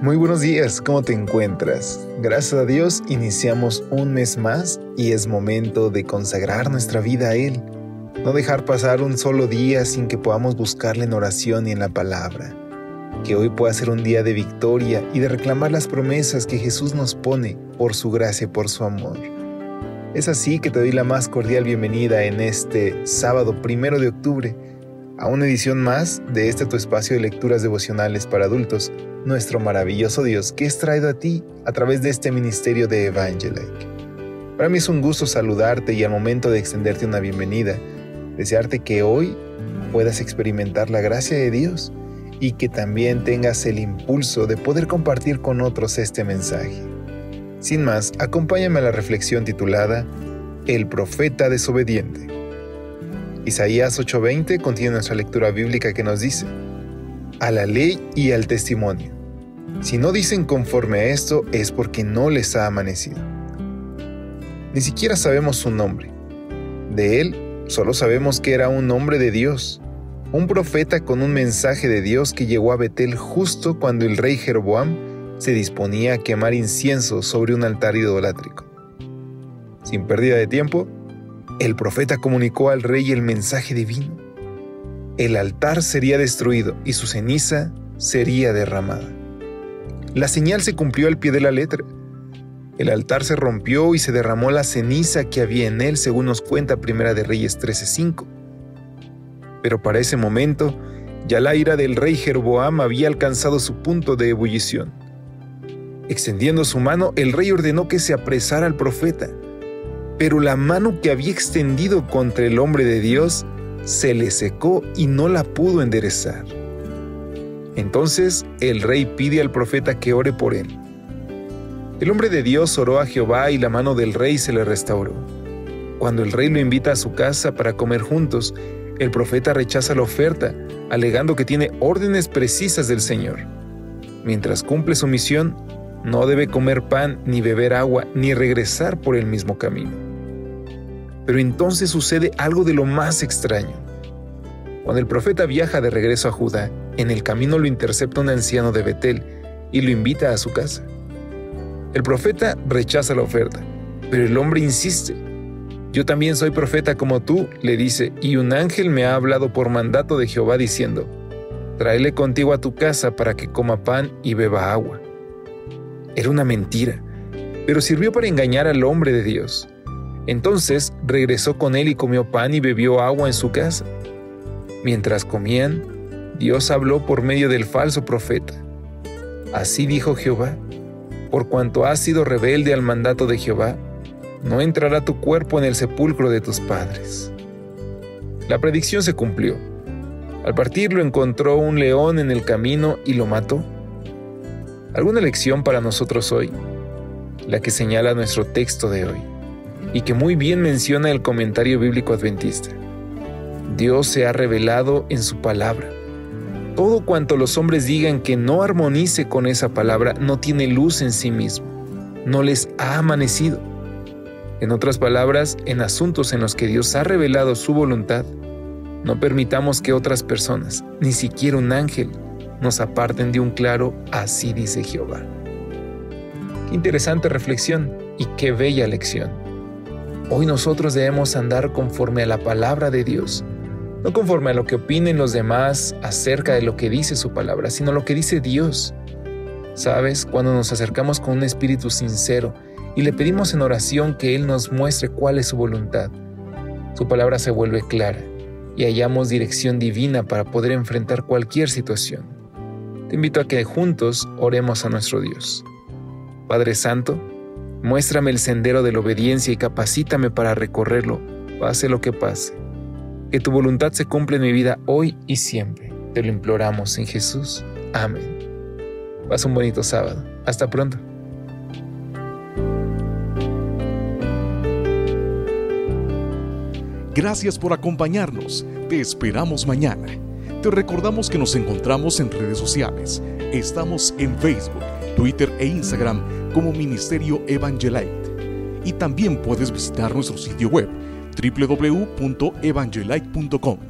Muy buenos días, ¿cómo te encuentras? Gracias a Dios iniciamos un mes más y es momento de consagrar nuestra vida a Él. No dejar pasar un solo día sin que podamos buscarle en oración y en la palabra. Que hoy pueda ser un día de victoria y de reclamar las promesas que Jesús nos pone por su gracia y por su amor. Es así que te doy la más cordial bienvenida en este sábado primero de octubre a una edición más de este tu espacio de lecturas devocionales para adultos, nuestro maravilloso Dios que es traído a ti a través de este ministerio de Evangelike. Para mí es un gusto saludarte y al momento de extenderte una bienvenida, desearte que hoy puedas experimentar la gracia de Dios y que también tengas el impulso de poder compartir con otros este mensaje. Sin más, acompáñame a la reflexión titulada El profeta desobediente. Isaías 8:20 contiene nuestra lectura bíblica que nos dice, a la ley y al testimonio. Si no dicen conforme a esto es porque no les ha amanecido. Ni siquiera sabemos su nombre. De él solo sabemos que era un hombre de Dios, un profeta con un mensaje de Dios que llegó a Betel justo cuando el rey Jeroboam se disponía a quemar incienso sobre un altar idolátrico. Sin pérdida de tiempo, el profeta comunicó al rey el mensaje divino. El altar sería destruido y su ceniza sería derramada. La señal se cumplió al pie de la letra. El altar se rompió y se derramó la ceniza que había en él, según nos cuenta Primera de Reyes 13:5. Pero para ese momento, ya la ira del rey Jeroboam había alcanzado su punto de ebullición. Extendiendo su mano, el rey ordenó que se apresara al profeta pero la mano que había extendido contra el hombre de Dios se le secó y no la pudo enderezar. Entonces el rey pide al profeta que ore por él. El hombre de Dios oró a Jehová y la mano del rey se le restauró. Cuando el rey lo invita a su casa para comer juntos, el profeta rechaza la oferta, alegando que tiene órdenes precisas del Señor. Mientras cumple su misión, no debe comer pan, ni beber agua, ni regresar por el mismo camino. Pero entonces sucede algo de lo más extraño. Cuando el profeta viaja de regreso a Judá, en el camino lo intercepta un anciano de Betel y lo invita a su casa. El profeta rechaza la oferta, pero el hombre insiste. Yo también soy profeta como tú, le dice, y un ángel me ha hablado por mandato de Jehová diciendo, tráele contigo a tu casa para que coma pan y beba agua. Era una mentira, pero sirvió para engañar al hombre de Dios. Entonces regresó con él y comió pan y bebió agua en su casa. Mientras comían, Dios habló por medio del falso profeta. Así dijo Jehová, por cuanto has sido rebelde al mandato de Jehová, no entrará tu cuerpo en el sepulcro de tus padres. La predicción se cumplió. Al partir lo encontró un león en el camino y lo mató. ¿Alguna lección para nosotros hoy? La que señala nuestro texto de hoy y que muy bien menciona el comentario bíblico adventista. Dios se ha revelado en su palabra. Todo cuanto los hombres digan que no armonice con esa palabra no tiene luz en sí mismo, no les ha amanecido. En otras palabras, en asuntos en los que Dios ha revelado su voluntad, no permitamos que otras personas, ni siquiera un ángel, nos aparten de un claro así dice Jehová. Qué interesante reflexión y qué bella lección. Hoy nosotros debemos andar conforme a la palabra de Dios, no conforme a lo que opinen los demás acerca de lo que dice su palabra, sino lo que dice Dios. Sabes, cuando nos acercamos con un espíritu sincero y le pedimos en oración que Él nos muestre cuál es su voluntad, su palabra se vuelve clara y hallamos dirección divina para poder enfrentar cualquier situación. Te invito a que juntos oremos a nuestro Dios. Padre Santo, Muéstrame el sendero de la obediencia y capacítame para recorrerlo, pase lo que pase. Que tu voluntad se cumpla en mi vida hoy y siempre. Te lo imploramos en Jesús. Amén. Pasa un bonito sábado. Hasta pronto. Gracias por acompañarnos. Te esperamos mañana. Te recordamos que nos encontramos en redes sociales. Estamos en Facebook, Twitter e Instagram como Ministerio Evangelite. Y también puedes visitar nuestro sitio web www.evangelite.com